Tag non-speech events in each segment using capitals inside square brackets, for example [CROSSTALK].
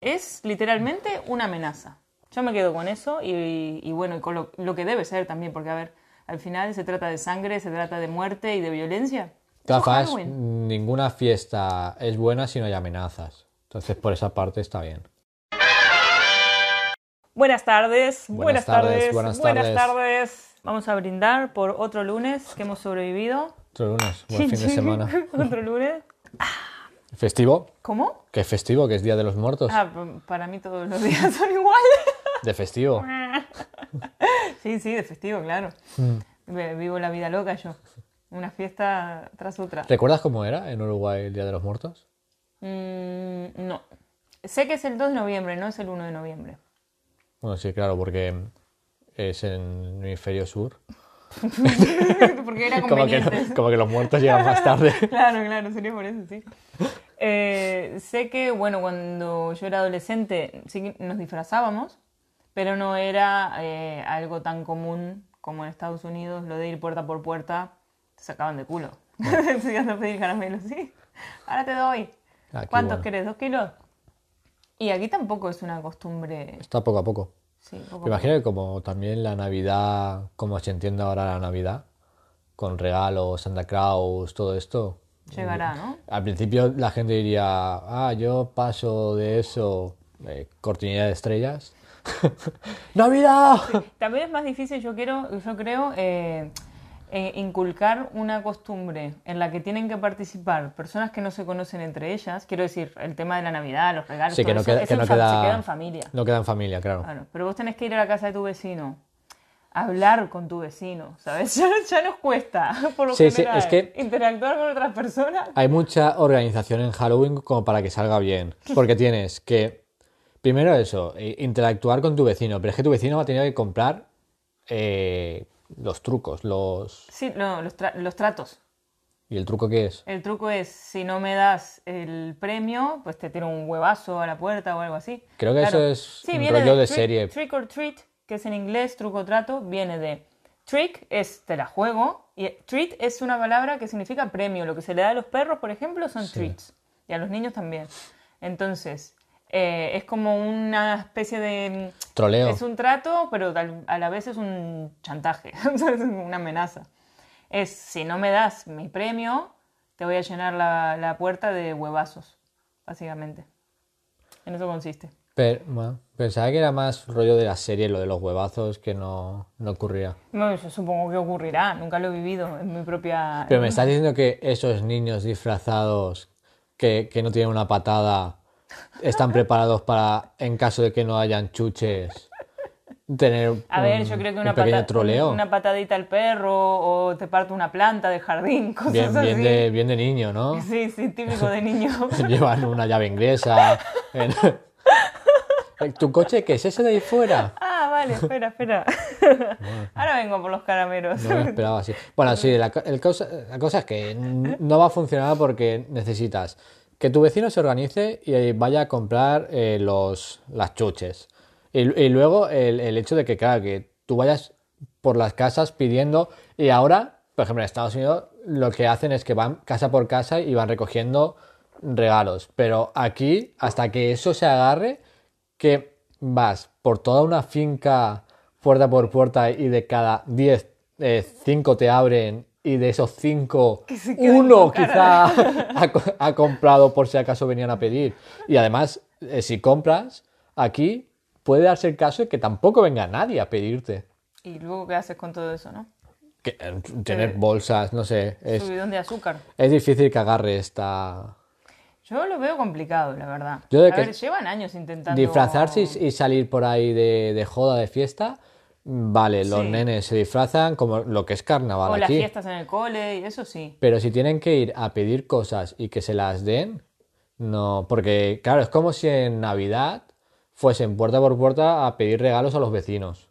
es literalmente una amenaza. Yo me quedo con eso y, y bueno, y con lo, lo que debe ser también, porque a ver, al final se trata de sangre, se trata de muerte y de violencia. Halloween. ninguna fiesta es buena si no hay amenazas. Entonces, por esa parte está bien. Buenas tardes, buenas, Buenas tardes, tardes, buenas buenas tardes. tardes. Vamos a brindar por otro lunes que hemos sobrevivido. Otro lunes, buen fin de semana. [LAUGHS] otro lunes. [LAUGHS] ¿Festivo? ¿Cómo? ¿Qué festivo? ¿Que es Día de los Muertos? Ah, para mí todos los días [LAUGHS] son iguales. ¿De festivo? [LAUGHS] Sí, sí, de festivo, claro. Mm. Vi- Vivo la vida loca yo. Una fiesta tras otra. ¿Recuerdas cómo era en Uruguay el Día de los Muertos? Mm, no. Sé que es el 2 de noviembre, no es el 1 de noviembre. Bueno, sí, claro, porque es en el hemisferio sur. [LAUGHS] Porque era Como que, no- como que los muertos llegan más tarde. [LAUGHS] Claro, claro, sería por eso, sí. Eh, sé que, bueno, cuando yo era adolescente sí que nos disfrazábamos, pero no era eh, algo tan común como en Estados Unidos, lo de ir puerta por puerta, te sacaban de culo. [LAUGHS] Si a pedir caramelo, sí. Ahora te doy. Aquí, ¿Cuántos bueno, querés? ¿Dos kilos? Y aquí tampoco es una costumbre. Está poco a poco. Sí, poco Me imagino que como también la Navidad, como se entiende ahora la Navidad, con regalos, Santa Claus, todo esto. llegará, ¿no? Al principio la gente diría, ah, yo paso de eso, eh, cortinilla de estrellas. [LAUGHS] ¡Navidad! También es más difícil, yo quiero, yo creo, eh, eh, inculcar una costumbre en la que tienen que participar personas que no se conocen entre ellas. Quiero decir, el tema de la Navidad, los regalos, Sí, que todo no eso, queda, es que en no fa- queda, se queda en familia. No queda en familia, claro. Claro, pero vos tenés que ir a la casa de tu vecino, hablar con tu vecino, ¿sabes? [LAUGHS] Ya, ya nos cuesta, por lo Sí, sí, general, es que- interactuar con otras personas. Hay mucha organización en Halloween como para que salga bien. Porque tienes que, primero eso, interactuar con tu vecino. Pero es que tu vecino va a tener que comprar eh, los trucos, los... Sí, no, los, tra- los tratos. ¿Y el truco qué es? El truco es, si no me das el premio, pues te tiro un huevazo a la puerta o algo así. Creo que eso es un viene rollo de trick- serie. Trick or treat, que es en inglés, truco trato, viene de trick es te la juego y treat es una palabra que significa premio. Lo que se le da a los perros, por ejemplo, son treats y a los niños también. Entonces, eh, es como una especie de... Troleo. Es un trato, pero a la vez es un chantaje, [LAUGHS] es una amenaza. Es, si no me das mi premio, te voy a llenar la, la puerta de huevazos, básicamente. En eso consiste. Pero, bueno, pensaba que era más rollo de la serie, lo de los huevazos, que no, no ocurría. No, yo supongo que ocurrirá, nunca lo he vivido en mi propia... Pero me estás diciendo que esos niños disfrazados que, que no tienen una patada están preparados para, en caso de que no hayan chuches, tener A ver, un- yo creo que un una, pequeño pata- troleo. una patadita al perro o te parto una planta de jardín, [LAUGHS] cosas Bien, así. bien, de, bien de niño, ¿no? [LAUGHS] Sí, sí, típico de niño. [LAUGHS] Llevan una llave inglesa. en- ¿Tu coche qué es ese de ahí fuera? ah, vale, espera, espera. Ahora vengo por los caramelos. No me esperaba así. Bueno, sí, la, el cosa, la cosa es que no va a funcionar porque necesitas que tu vecino se organice y vaya a comprar eh, los, las chuches. Y, luego el, el hecho de que, claro, que tú vayas por las casas pidiendo y ahora, por ejemplo, en Estados Unidos lo que hacen es que van casa por casa y van recogiendo regalos. Pero aquí, hasta que eso se agarre, que vas por toda una finca puerta por puerta y de cada 10, 5 te abren y de esos 5, se queden uno quizá ha, ha comprado por si acaso venían a pedir. Y además, eh, si compras aquí, puede darse el caso de que tampoco venga nadie a pedirte. Y luego, ¿qué haces con todo eso, no? Que, eh, tener bolsas, no sé, es, Subidón de azúcar. es difícil que agarre esta... Yo lo veo complicado, la verdad. Yo de a que- ver, llevan años intentando... Disfrazarse y, y salir por ahí de, de joda, de fiesta, vale, los Sí. nenes se disfrazan como lo que es carnaval O las aquí. fiestas en el cole, y eso sí. Pero si tienen que ir a pedir cosas y que se las den, no, porque claro, es como si en Navidad fuesen puerta por puerta a pedir regalos a los vecinos.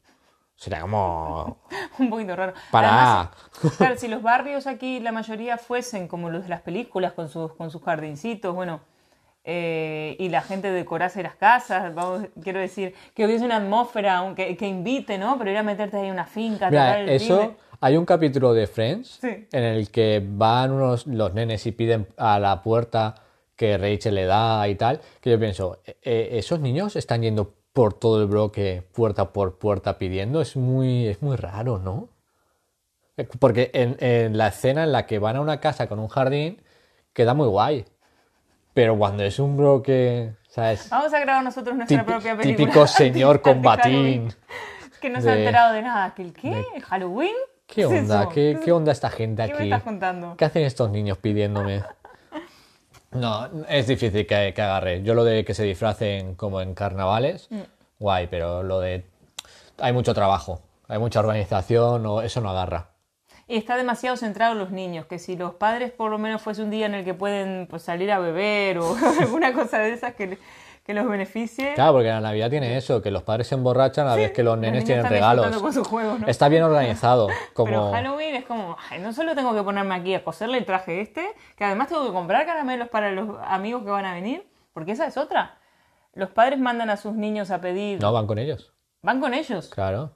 Sería como... [LAUGHS] Un poquito raro. Para. Además, [LAUGHS] claro, si los barrios aquí, la mayoría fuesen como los de las películas, con sus, con sus jardincitos, bueno, eh, y la gente decorase las casas, vamos, quiero decir, que hubiese una atmósfera aunque, que invite, ¿no? Pero ir a meterte ahí en una finca, Mira, tocar el eso... Hay un capítulo de Friends Sí. en el que van unos, los nenes y piden a la puerta que Rachel le da y tal, que yo pienso, "Eh, eh, esos niños están yendo por todo el bloque, puerta por puerta pidiendo, es muy, es muy raro, ¿no? Porque en, en la escena en la que van a una casa con un jardín, queda muy guay. Pero cuando es un bloque, ¿sabes? Vamos a grabar nosotros nuestra propia película. típico [LAUGHS] señor con de Halloween, batín. Que no se ha de- enterado de nada. ¿Que qué? ¿Halloween? ¿Qué onda? ¿Qué, onda esta gente ¿Qué me aquí? estás contando? ¿Qué hacen estos niños pidiéndome? No, es difícil que, que agarre. Yo lo de que se disfracen como en carnavales, Mm. guay, pero lo de... Hay mucho trabajo, hay mucha organización, eso no agarra. Y está demasiado centrado en los niños, que si los padres por lo menos fuese un día en el que pueden pues, salir a beber o [LAUGHS] alguna cosa de esas que, que los beneficie. Claro, porque la Navidad tiene eso, que los padres se emborrachan a la vez que los nenes tienen regalos. disfrutando con sus juegos, ¿no? Está bien organizado, [LAUGHS] Pero como... Halloween es como, ay, no solo tengo que ponerme aquí a coserle el traje este, que además tengo que comprar caramelos para los amigos que van a venir, porque esa es otra. Los padres mandan a sus niños a pedir, No, van con ellos. van con ellos. Claro.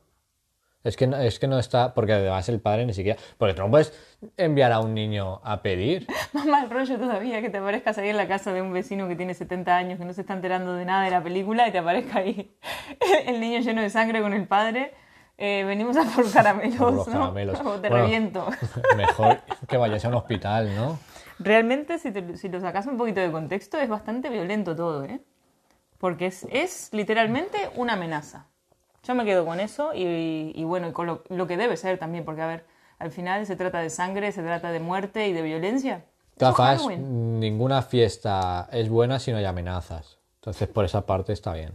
Es que, no, es que no está, porque además el padre ni siquiera... Porque tú no puedes enviar a un niño a pedir. [LAUGHS] Más mal rollo todavía que te aparezcas ahí en la casa de un vecino que tiene 70 años, que no se está enterando de nada de la película, y te aparezca ahí [LAUGHS] el niño lleno de sangre con el padre. Eh, venimos a por caramelos, Por los ¿no? caramelos. [LAUGHS] O te Bueno. reviento. Mejor que vayas a un hospital, ¿no? Realmente, si, te- si lo sacas un poquito de contexto, es bastante violento todo, ¿eh? Porque es, es literalmente una amenaza. Yo me quedo con eso y, y bueno, y con lo, lo que debe ser también, porque a ver, al final se trata de sangre, se trata de muerte y de violencia. Halloween. ninguna fiesta es buena si no hay amenazas. Entonces, por esa parte está bien.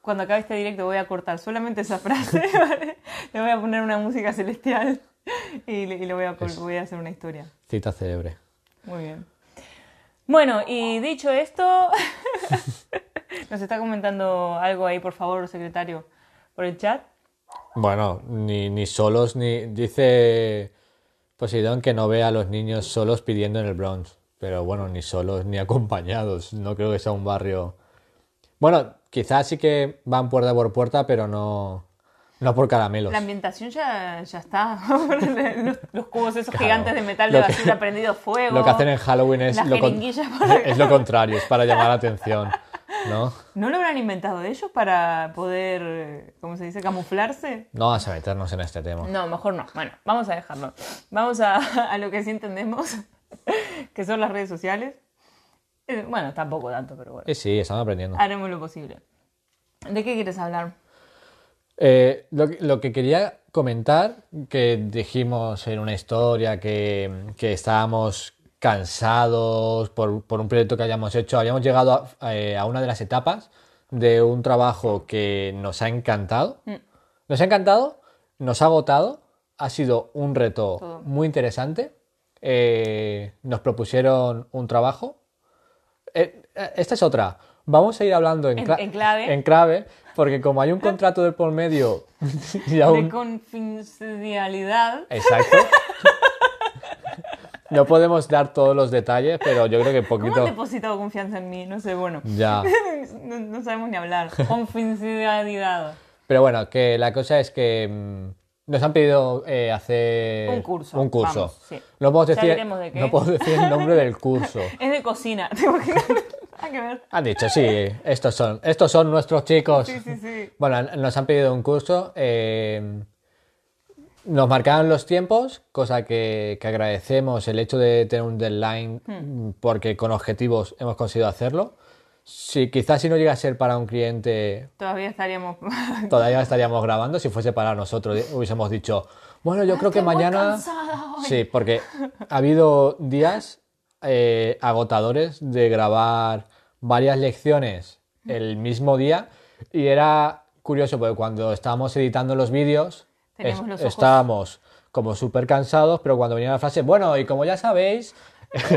Cuando acabe este directo voy a cortar solamente esa frase, [LAUGHS] ¿vale? Le voy a poner una música celestial y le, y le voy, a, voy a hacer una historia. Cita célebre. Muy bien. Bueno, y dicho esto, [LAUGHS] nos está comentando algo ahí, por favor, secretario, por el chat. Bueno, ni, ni solos, ni. Dice Poseidón que no ve a los niños solos pidiendo en el Bronx. Pero bueno, ni solos ni [LAUGHS] acompañados. No creo que sea un barrio. Bueno, quizás sí que van puerta por puerta, pero no. No por caramelos. La ambientación ya, ya está. [LAUGHS] los, los cubos esos Claro. gigantes de metal de que- basura prendido fuego. Lo que hacen en Halloween es lo, con- es lo contrario, es para llamar la atención. [LAUGHS] ¿No? ¿No lo habrán inventado ellos para poder, ¿cómo se dice, camuflarse? No vamos a meternos en este tema. No, mejor no. Bueno, vamos a dejarlo. Vamos a, [LAUGHS] a lo que sí entendemos, [LAUGHS] que son las redes sociales. Eh, Bueno, tampoco tanto, pero bueno. Sí, estamos aprendiendo. Haremos lo posible. ¿De qué quieres hablar? Eh, lo, que- lo que quería comentar, que dijimos en una historia que, que estábamos cansados por, por un proyecto que hayamos hecho, habíamos llegado a, eh, a una de las etapas de un trabajo que nos ha encantado. Nos ha encantado, nos ha agotado, ha sido un reto Todo. muy interesante. Eh, nos propusieron un trabajo. Eh, eh, esta es otra. Vamos a ir hablando en, En- en clave. en clave, porque como hay un contrato de por medio [LAUGHS] y De aún... confidencialidad. Exacto. [LAUGHS] No podemos dar todos los detalles, pero yo creo que ¿Cómo han poquito... depositado confianza en mí? No sé, bueno. Ya. [LAUGHS] No, no sabemos ni hablar. [LAUGHS] Confidencialidad. Pero bueno, que la cosa es que mm, nos han pedido eh, hacer Un curso, Un curso. vamos, sí. No puedo Ya decir, de qué. no puedo decir el nombre del curso. [LAUGHS] Es de cocina. ¿Te imaginas? Que ver. Han dicho, sí, estos son, estos son nuestros chicos. Sí, sí, sí. Bueno, nos han pedido un curso. eh, nos marcaron los tiempos, cosa que, que agradecemos el hecho de tener un deadline, Hmm. porque con objetivos hemos conseguido hacerlo. Si quizás si no llega a ser para un cliente, Todavía estaríamos. [LAUGHS] todavía estaríamos grabando. Si fuese para nosotros, hubiésemos dicho, bueno, yo creo que Estoy mañana. Sí, porque ha habido días eh, agotadores de grabar varias lecciones el mismo día y era curioso porque cuando estábamos editando los vídeos Teníamos es- los ojos- estábamos como súper cansados, pero cuando venía la frase, bueno, y como ya sabéis, [LAUGHS]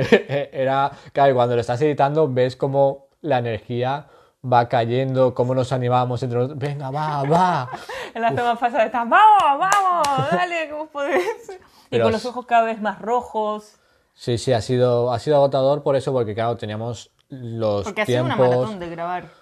era, claro, cuando lo estás editando ves como la energía va cayendo, cómo nos animamos entre nosotros, venga, va, va. En [LAUGHS] las tomas pasadas están, vamos, vamos, [LAUGHS] dale, ¿cómo podés? Y con los ojos cada vez más rojos. Sí, sí, ha sido, ha sido agotador por eso, porque claro, teníamos los Porque ha sido una tiempos. maratón de grabar.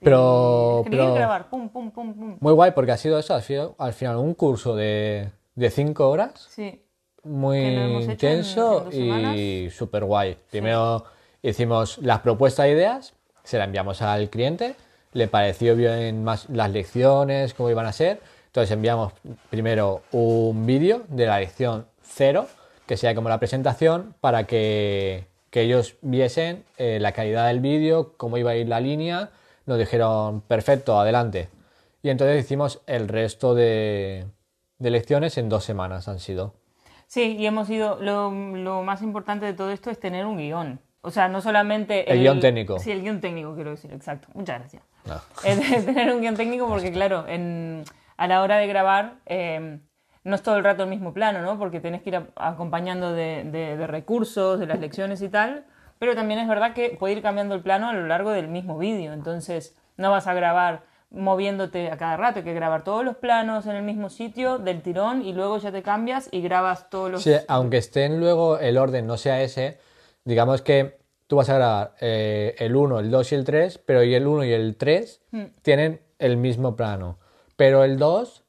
Pero- pero- grabar, pum, pum, pum, pum. Muy guay, porque ha sido eso, ha sido al final un curso de, de cinco horas, Sí. muy Que en- intenso en y súper guay. Primero Hicimos las propuestas de ideas, se la enviamos al cliente, le pareció bien más las lecciones, cómo iban a ser. Entonces enviamos primero un vídeo de la lección cero, que sea como la presentación, para que, que ellos viesen eh, la calidad del vídeo, cómo iba a ir la línea. Nos dijeron, perfecto, adelante. Y entonces hicimos el resto de, de lecciones en dos semanas han sido. Sí, y hemos ido, lo, lo más importante de todo esto es tener un guion. O sea, no solamente... El guion técnico. Sí, el guion técnico, quiero decir, exacto. Muchas gracias. No. [LAUGHS] Es tener un guion técnico porque, claro, en, a la hora de grabar eh, no es todo el rato el mismo plano, ¿no? Porque tienes que ir a- acompañando de, de- de recursos, de las lecciones y tal. Pero también es verdad que puede ir cambiando el plano a lo largo del mismo vídeo. Entonces, no vas a grabar moviéndote a cada rato. Hay que grabar todos los planos en el mismo sitio del tirón y luego ya te cambias y grabas todos los... Sí, aunque estén luego el orden no sea ese, digamos que tú vas a grabar eh, el 1, el 2 y el 3, pero y el 1 y el 3 Hmm. tienen el mismo plano. Pero el 2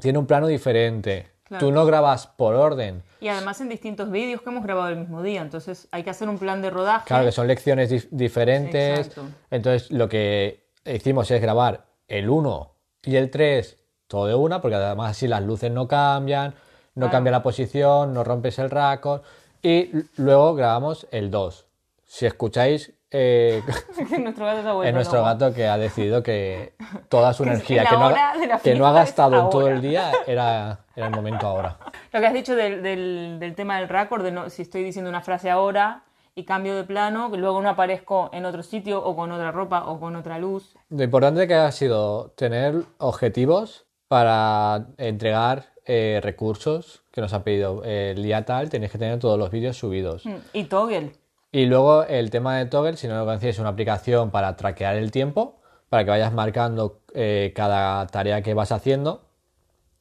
tiene un plano diferente. Claro. Tú no grabas por orden. Y además en distintos vídeos que hemos grabado el mismo día. Entonces hay que hacer un plan de rodaje. Claro que son lecciones dif- diferentes. Exacto. Entonces lo que hicimos es grabar el 1 y el 3 todo de una, porque además así las luces no cambian, no Claro. cambia la posición, no rompes el raccord. Y luego grabamos el 2. Si escucháis, eh, [LAUGHS] nuestro gato ha es nuestro gato que ha decidido que toda su [LAUGHS] energía que no, ha, que no ha gastado en todo el día era, era el momento ahora. [LAUGHS] Lo que has dicho del, del, del tema del récord, de no, si estoy diciendo una frase ahora y cambio de plano, que luego no aparezco en otro sitio o con otra ropa o con otra luz. Lo importante que ha sido tener objetivos para entregar eh, recursos que nos han pedido. El día tal tenéis que tener todos los vídeos subidos. Mm, Y toggle. Y luego el tema de Toggle, si no lo conocéis, es una aplicación para traquear el tiempo, para que vayas marcando eh, cada tarea que vas haciendo.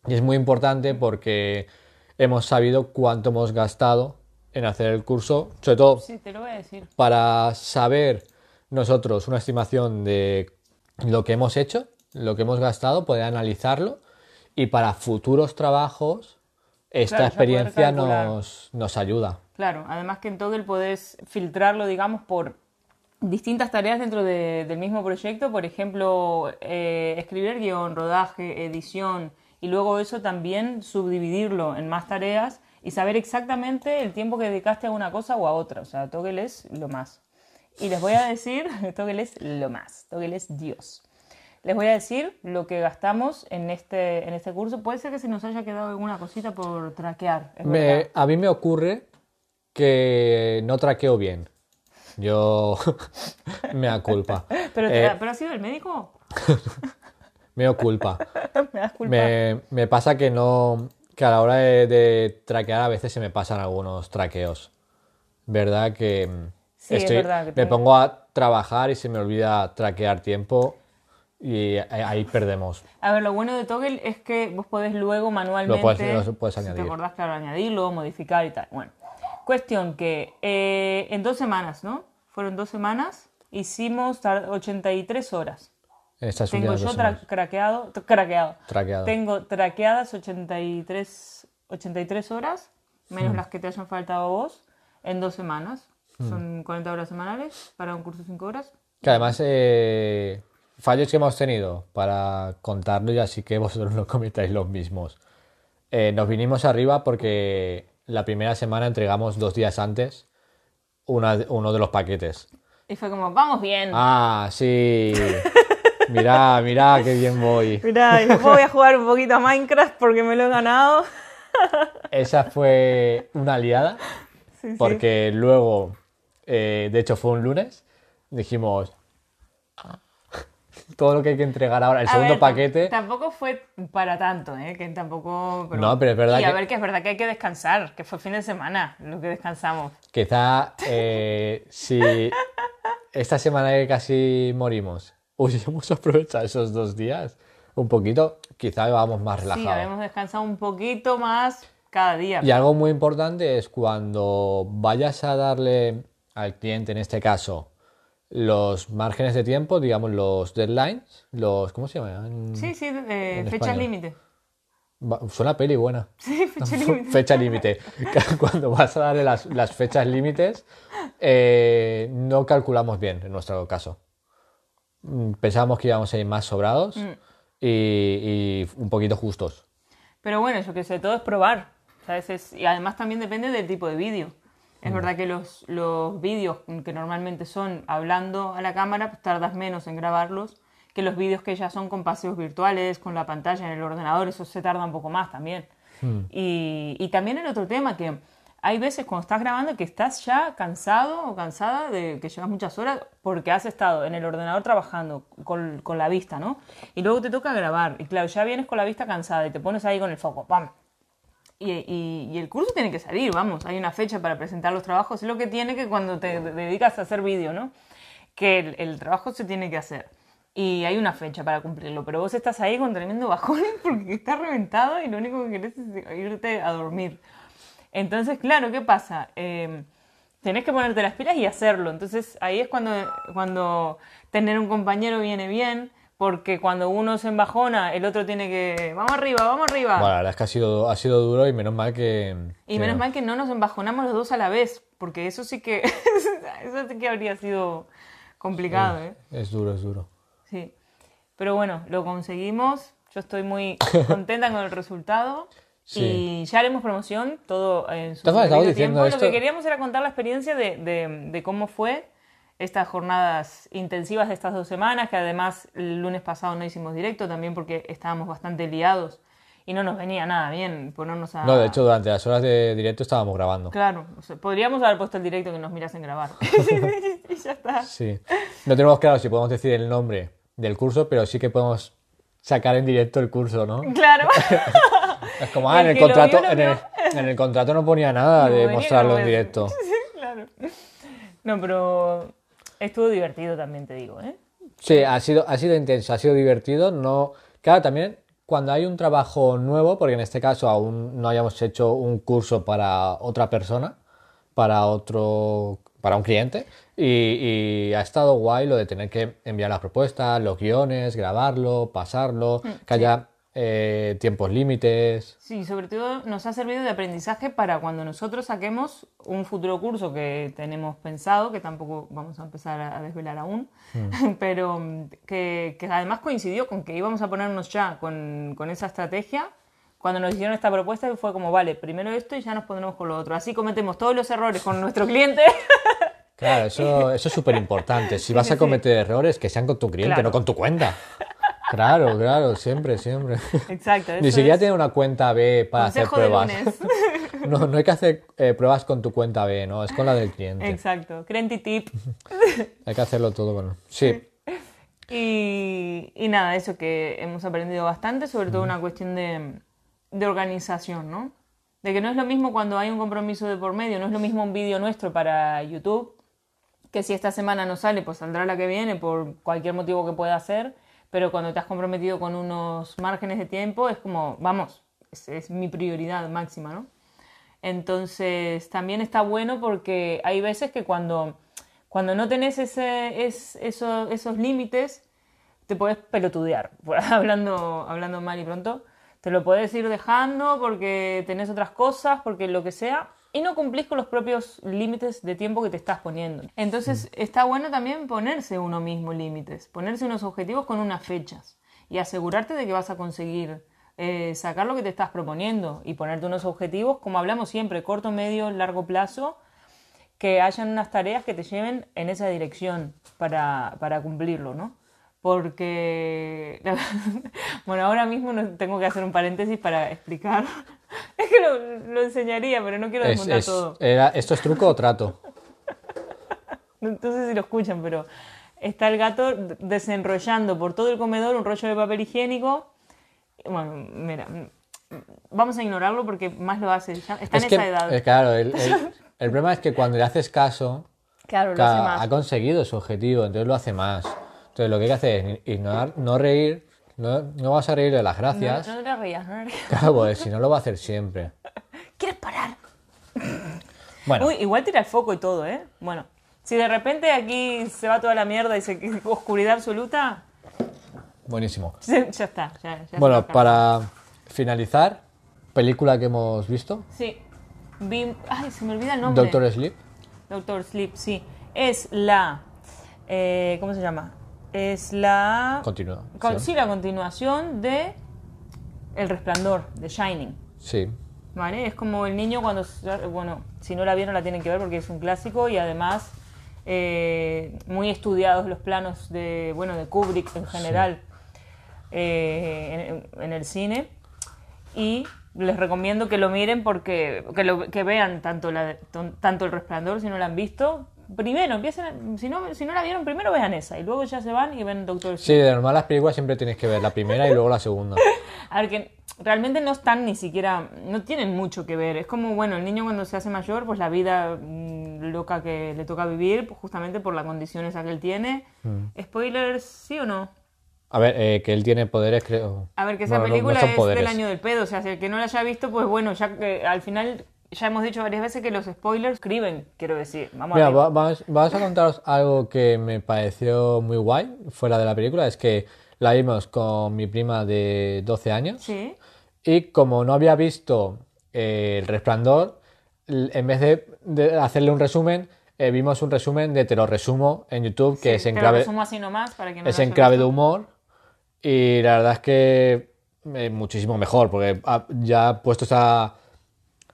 Y es muy importante porque hemos sabido cuánto hemos gastado en hacer el curso, sobre todo Sí, te lo voy a decir. para saber nosotros una estimación de lo que hemos hecho, lo que hemos gastado, poder analizarlo y para futuros trabajos esta Claro, experiencia nos, nos ayuda. Claro, además que en Toggle podés filtrarlo, digamos, por distintas tareas dentro de- del mismo proyecto. Por ejemplo, eh, escribir guion, rodaje, edición, y luego eso también subdividirlo en más tareas y saber exactamente el tiempo que dedicaste a una cosa o a otra. O sea, Toggle es lo más. Y les voy a decir, [LAUGHS] Toggle es lo más, Toggle es Dios. Les voy a decir lo que gastamos en este, en este curso. Puede ser que se nos haya quedado alguna cosita por traquear. Me- a mí me ocurre que no traqueo bien. Yo [LAUGHS] me da culpa. [LAUGHS] ¿Pero, te Eh, da- ¿Pero ha sido el médico? [LAUGHS] me da culpa. Me das culpa. Me, me pasa que no. que a la hora de, de traquear a veces se me pasan algunos traqueos. ¿Verdad? Que mm, Sí, es verdad que me pongo a trabajar y se me olvida traquear tiempo y ahí perdemos. A ver, lo bueno de Toggle es que vos podés luego manualmente. Lo puedes- lo puedes si añadir. te acordás, claro, añadirlo, modificar y tal. Bueno, cuestión que eh, en dos semanas, ¿no? Fueron dos semanas, hicimos tar- 83 horas. Tengo yo tra- craqueado. Traqueado. Tengo traqueadas 83, 83 horas, menos las que te hayan faltado vos, en dos semanas. Son 40 horas semanales para un curso de 5 horas. Que además, eh, fallos que hemos tenido para contarlo y así que vosotros [LAUGHS] no cometáis los mismos. Eh, nos vinimos arriba porque la primera semana entregamos dos días antes una- uno de los paquetes. Y fue como, vamos bien. Ah, sí. [LAUGHS] Mirá, mirá qué bien voy. Mirá, voy a jugar un poquito a Minecraft porque me lo he ganado. [LAUGHS] Esa fue una liada Sí, sí. porque luego, eh, de hecho fue un lunes, dijimos "Ah, todo lo que hay que entregar ahora, el A segundo ver, paquete. Tampoco fue para tanto, ¿eh? Que tampoco... No, pero es verdad Y a que- ver, que es verdad que hay que descansar, que fue fin de semana lo que descansamos. Quizá eh, [LAUGHS] si esta semana que casi morimos hubiésemos aprovechado esos dos días un poquito, quizá vamos más Sí, relajados. habíamos descansado un poquito más cada día. y algo muy importante es cuando vayas a darle al cliente, en este caso, los márgenes de tiempo, digamos los deadlines, los ¿cómo se llaman? Sí, sí, eh, fechas límite. Suena peli buena. [LAUGHS] Sí, fecha límite. Fecha límite. [LAUGHS] Cuando vas a darle las, las fechas límites, eh, no calculamos bien en nuestro caso. Mm, Pensábamos que íbamos a ir más sobrados Mm. y, y un poquito justos. Pero bueno, yo que sé, todo es probar. ¿sabes? Es- y además también depende del tipo de vídeo. Es verdad que los, los vídeos que normalmente son hablando a la cámara, pues tardas menos en grabarlos que los vídeos que ya son con paseos virtuales, con la pantalla en el ordenador, eso se tarda un poco más también. Y, y también el otro tema que hay veces cuando estás grabando que estás ya cansado o cansada de que llevas muchas horas porque has estado en el ordenador trabajando con, con la vista, ¿no? Y luego te toca grabar. Y claro, ya vienes con la vista cansada y te pones ahí con el foco, ¡pam! Y, el curso tiene que salir, vamos, hay una fecha para presentar los trabajos. Es lo que tiene que cuando te dedicas a hacer vídeo, ¿no? Que el, trabajo se tiene que hacer. Y hay una fecha para cumplirlo, pero vos estás ahí con tremendo bajón [LAUGHS] porque estás reventado y lo único que querés es irte a dormir. Entonces, claro, ¿qué pasa? Eh, tenés que ponerte las pilas y hacerlo. Entonces, ahí es cuando, cuando tener un compañero viene bien, porque cuando uno se embajona, el otro tiene que, vamos arriba, vamos arriba. Bueno, la verdad es que ha sido, ha sido duro y menos mal que... Y que- menos mal que no nos embajonamos los dos a la vez, porque eso sí que, [LAUGHS] eso sí que habría sido complicado, ¿eh? Es duro, es duro. Sí. Pero bueno, lo conseguimos. Yo estoy muy [LAUGHS] contenta con el resultado. Sí. Y ya haremos promoción, todo en su Te has diciendo tiempo. esto- Lo que queríamos era contar la experiencia de, de- de cómo fue estas jornadas intensivas de estas dos semanas, que además el lunes pasado no hicimos directo también porque estábamos bastante liados y no nos venía nada bien ponernos a... No, de hecho, durante las horas de directo estábamos grabando. Claro, o sea, podríamos haber puesto el directo que nos mirasen grabar. [LAUGHS] y ya está. Sí. No tenemos claro si podemos decir el nombre del curso, pero sí que podemos sacar en directo el curso, ¿no? Claro. [LAUGHS] Es como, ah, El en el contrato, vio, en el, en el contrato no ponía nada No, de mostrarlo en directo. [LAUGHS] claro. No, pero estuvo divertido también, te digo, ¿eh? Sí, ha sido, ha sido intenso, ha sido divertido. No, claro, también cuando hay un trabajo nuevo, porque en este caso aún no hayamos hecho un curso para otra persona, para otro, para un cliente, y, y ha estado guay lo de tener que enviar las propuestas, los guiones, grabarlo, pasarlo, que haya eh, tiempos límites. Sí, sobre todo nos ha servido de aprendizaje para cuando nosotros saquemos un futuro curso que tenemos pensado, que tampoco vamos a empezar a desvelar aún, [LAUGHS] pero mm, que, que además coincidió con que íbamos a ponernos ya con, con esa estrategia. Cuando nos hicieron esta propuesta fue como, vale, primero esto y ya nos pondremos con lo otro. Así cometemos todos los errores con nuestro cliente. Claro, eso, eso es súper importante. Si [LAUGHS] vas a cometer errores, que sean con tu cliente, Claro. no con tu cuenta. Claro, claro, siempre, siempre. Exacto. Ni siquiera es tener una cuenta B para consejo hacer de pruebas. lunes. [LAUGHS] No, no hay que hacer eh, pruebas con tu cuenta B, no, es con la del cliente. Exacto. Crenti tip. [LAUGHS] Hay que hacerlo todo con. Sí, [LAUGHS] Y, y nada, eso que hemos aprendido bastante, sobre todo una cuestión de, de organización, ¿no? De que no es lo mismo cuando hay un compromiso de por medio, no es lo mismo un vídeo nuestro para YouTube, que si esta semana no sale, pues saldrá la que viene por cualquier motivo que pueda ser, pero cuando te has comprometido con unos márgenes de tiempo es como, vamos, es, es mi prioridad máxima, ¿no? Entonces también está bueno porque hay veces que cuando, cuando no tenés ese, es, eso- esos límites, te puedes pelotudear, [LAUGHS] hablando, hablando mal y pronto. Te lo puedes ir dejando porque tenés otras cosas, porque lo que sea, y no cumplís con los propios límites de tiempo que te estás poniendo. Entonces está bueno también ponerse uno mismo límites, ponerse unos objetivos con unas fechas y asegurarte de que vas a conseguir eh, sacar lo que te estás proponiendo y ponerte unos objetivos, como hablamos siempre, corto, medio, largo plazo, que hayan unas tareas que te lleven en esa dirección para, para cumplirlo, ¿no? Porque, [LAUGHS] bueno, ahora mismo no- tengo que hacer un paréntesis para explicar. [LAUGHS] Es que lo, lo enseñaría, pero no quiero es, desmontar es- todo. era, ¿esto es truco o trato? [LAUGHS] No sé si lo escuchan, pero está el gato desenrollando por todo el comedor un rollo de papel higiénico. Bueno, mira, vamos a ignorarlo porque más lo hace. ya está es en que, esa edad. eh, claro, el, el- el problema es que cuando le haces caso, claro, lo hace más. ha conseguido su objetivo, entonces lo hace más. Entonces lo que hay que hacer es ignorar, no reír, no, no vas a reír de las gracias. No, no te rías, no te rías. Claro, pues si no lo va a hacer siempre. [LAUGHS] ¿Quieres parar? [LAUGHS] Bueno, Uy, igual tira el foco y todo, ¿eh? Bueno, si de repente aquí se va toda la mierda y se [LAUGHS] oscuridad absoluta, buenísimo. ya está. Ya, ya Bueno, para finalizar, película que hemos visto, Sí. Vi- Ay, se me olvida el nombre. Doctor Sleep. Doctor Sleep, sí. Es la. eh, ¿Cómo se llama? Es la. Con- sí. la continuación de. El Resplandor, de Shining. Sí. ¿Vale? Es como el niño cuando. Bueno, si no la vieron, la tienen que ver porque es un clásico y además. eh, muy estudiados los planos de. Bueno, de Kubrick en general. eh, en, en el cine. Y les recomiendo que lo miren porque. que, lo- que vean tanto, la, tanto el resplandor si no la han visto. Primero, empiecen. si, no, si no la vieron, primero vean esa y luego ya se van y ven Doctor Sí, de normal las películas siempre tienes que ver la primera y luego la segunda. [LAUGHS] A ver, que realmente no están ni siquiera, no tienen mucho que ver. Es como, bueno, el niño cuando se hace mayor, pues la vida mm, loca que le toca vivir, pues, justamente por la condición esa que él tiene. Mm. ¿Spoilers, sí o no? A ver, eh, que él tiene poderes, creo. A ver, que esa Bueno, no- no película es poderes. del año del pedo, o sea, si el que no la haya visto, pues bueno, ya que al final ya hemos dicho varias veces que los spoilers escriben, quiero decir. Vamos Mira, a va- vamos, vamos a contaros algo que me pareció muy guay fuera de la película. Es que la vimos con mi prima de 12 años. Sí, Y como no había visto eh, El Resplandor, en vez de, de hacerle un resumen, eh, vimos un resumen de Te lo resumo en YouTube, que sí, es en te lo clave, resumo así nomás para que no es en clave de humor. Y la verdad es que eh, muchísimo mejor, porque ah, ya puestos a,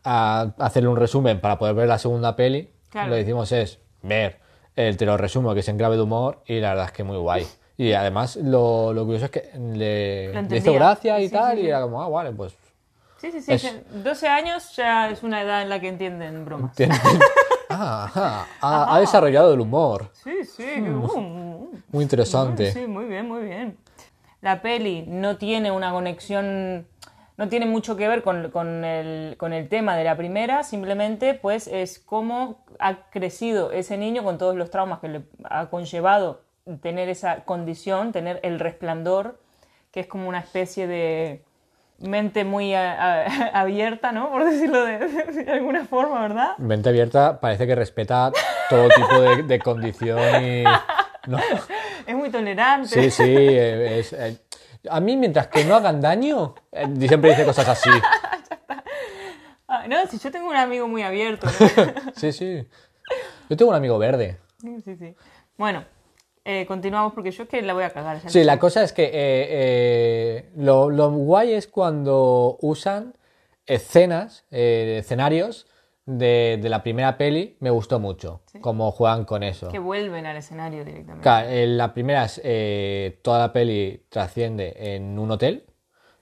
a hacerle un resumen para poder ver la segunda peli, Claro. lo que hicimos es ver el Te lo resumo, que es en clave de humor, y la verdad es que muy guay. Y además lo, lo curioso es que le, le hizo gracia y Sí, tal, sí, y sí. era como, ah, vale, pues Sí, sí, sí, Es- que 12 años ya es una edad en la que entienden bromas. Tiene- [LAUGHS] Ah, ajá. Ha, ha desarrollado el humor. Sí, sí, uh, Muy interesante. Sí, muy bien, muy bien. La peli no tiene una conexión, no tiene mucho que ver con, con el, con el tema de la primera, simplemente pues es cómo ha crecido ese niño con todos los traumas que le ha conllevado tener esa condición, tener el resplandor, que es como una especie de mente muy a- a- [LAUGHS] abierta, ¿no? Por decirlo de, de alguna forma, ¿verdad? Mente abierta parece que respeta todo tipo de, de condición y... ¿no? [LAUGHS] Es muy tolerante. Sí, sí. es, eh, a mí, mientras que no hagan daño, eh, siempre dice cosas así. [LAUGHS] Ah, no, si yo tengo un amigo muy abierto. ¿no? [LAUGHS] Sí, sí. Yo tengo un amigo verde. Sí, sí, sí. Bueno, eh, continuamos porque yo es que la voy a cagar. Sí, la cosa es que eh, eh, lo, lo guay es cuando usan escenas, eh, escenarios de, de la primera peli. Me gustó mucho cómo juegan con eso. Que vuelven al escenario directamente. Claro, eh, la primera es eh, toda la peli trasciende en un hotel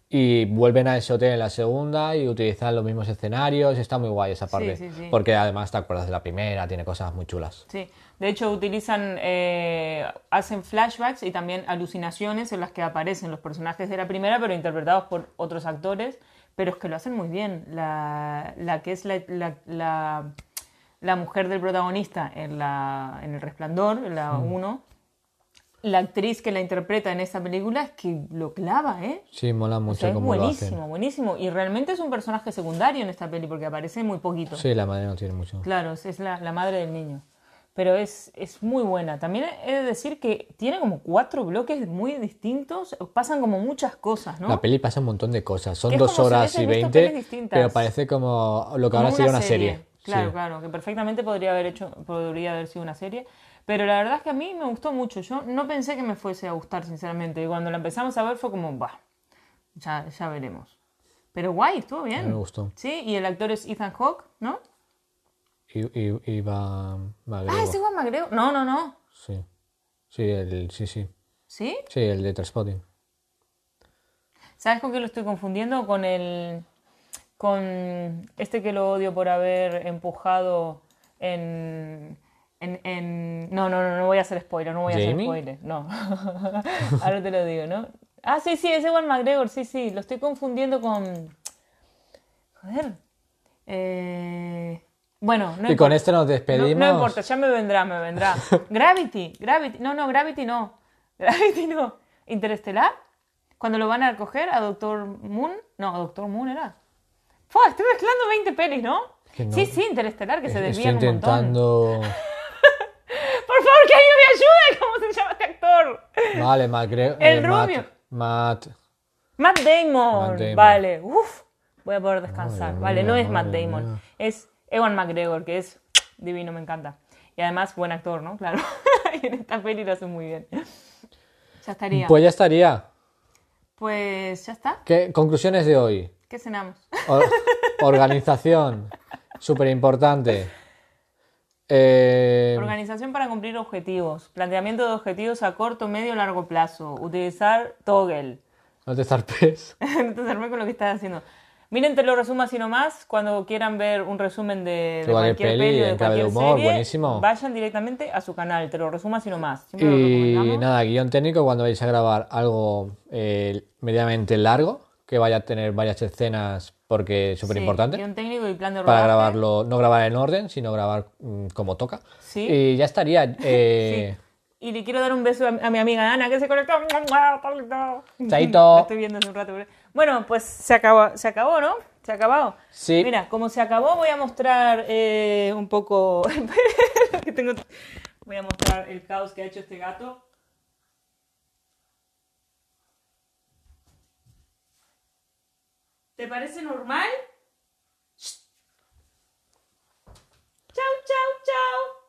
y vuelven a ese hotel en la segunda y utilizan los mismos escenarios. Está muy guay esa parte. sí, sí. Porque además te acuerdas de la primera, tiene cosas muy chulas. Sí, de hecho utilizan, eh, hacen flashbacks y también alucinaciones en las que aparecen los personajes de la primera, pero interpretados por otros actores, pero es que lo hacen muy bien. La, la que es la, la, la- mujer del protagonista en, la, en El Resplandor, la 1, la actriz que la interpreta en esta película es que lo clava, ¿eh? Sí, mola O mucho sea, es cómo lo buenísimo, hacen. buenísimo. Y realmente es un personaje secundario en esta peli porque aparece muy poquito. Sí, la madre no tiene mucho. Claro, es la, la madre del niño. Pero es, es muy buena. También he de decir que tiene como cuatro bloques muy distintos. Pasan como muchas cosas, ¿no? La peli pasa un montón de cosas. Son dos si horas y veinte, pero parece como lo que Como ahora sería una serie. Claro, Sí. claro, que perfectamente podría haber hecho, podría haber sido una serie. Pero la verdad es que a mí me gustó mucho. Yo no pensé que me fuese a gustar, sinceramente. Y cuando la empezamos a ver fue como, bah, ya, ya veremos. Pero guay, estuvo bien. Me gustó. Sí, y el actor es Ethan Hawke, ¿no? Va McGregor. Ah, es igual McGregor. No, no, no. Sí. Sí, el, sí, sí. ¿Sí? Sí, el de Transpotting. ¿Sabes con qué lo estoy confundiendo? Con el. con este que lo odio por haber empujado en. en, en- No, no, no, no voy a hacer spoiler, no voy a hacer spoiler, no. [LAUGHS] Ahora te lo digo, ¿no? Ah, sí, sí, es Ewan McGregor, sí, sí, lo estoy confundiendo con. Joder. Eh, Bueno, no Y con este nos No, despedimos. no importa, ya me vendrá, me vendrá. Gravity, Gravity, no, no, Gravity no. [LAUGHS] Gravity no. Interestelar, cuando lo van a recoger a Doctor Moon, no, a Doctor Moon era. Fua, estoy mezclando 20 pelis, ¿no? Que no. Sí, sí, Interestelar, que se Estoy desvían un montón. intentando. [LAUGHS] Por favor, que alguien me ayude, ¿cómo se llama este actor? Vale, McGregor. El eh, Matt- rubio. Matt. Matt Damon. Matt Damon. Vale, uf, voy a poder descansar. Madre vale, mía, no es Matt Damon, mía. es Ewan McGregor, que es divino, me encanta. Y además, buen actor, ¿no? Claro. [LAUGHS] y en esta peli lo hace muy bien. Ya estaría. Pues ya estaría. Pues ya está. ¿Qué conclusiones de hoy? ¿Qué cenamos? O- [LAUGHS] organización, súper importante. Eh, Organización para cumplir objetivos. Planteamiento de objetivos a corto, medio y largo plazo. Utilizar Toggle. no te zarpes. [LAUGHS] no te alarmes con lo que estás haciendo. Miren, te lo resumo así nomás. Cuando quieran ver un resumen de, de cualquier peli, peli de cualquier humor, serie, buenísimo. vayan directamente a su canal. Te lo resumo así nomás. Siempre Y nada, guion técnico cuando vais a grabar algo eh, medianamente largo, que vaya a tener varias escenas porque es súper Sí, importante. guion técnico y plan de para rodaje. grabarlo, no grabar en orden, sino grabar mm, como toca. Sí. Y ya estaría. [LAUGHS] eh, Y le quiero dar un beso a, a mi amiga Ana que se conectó. Chaito. [LAUGHS] La estoy viendo hace un rato. Bueno, pues se acabó, se acabó ¿no? Se ha acabado. Sí. Mira, como se acabó, voy a mostrar eh, un poco [LAUGHS] que tengo. Voy a mostrar el caos que ha hecho este gato. ¿Te parece normal? Chau, chau, chau.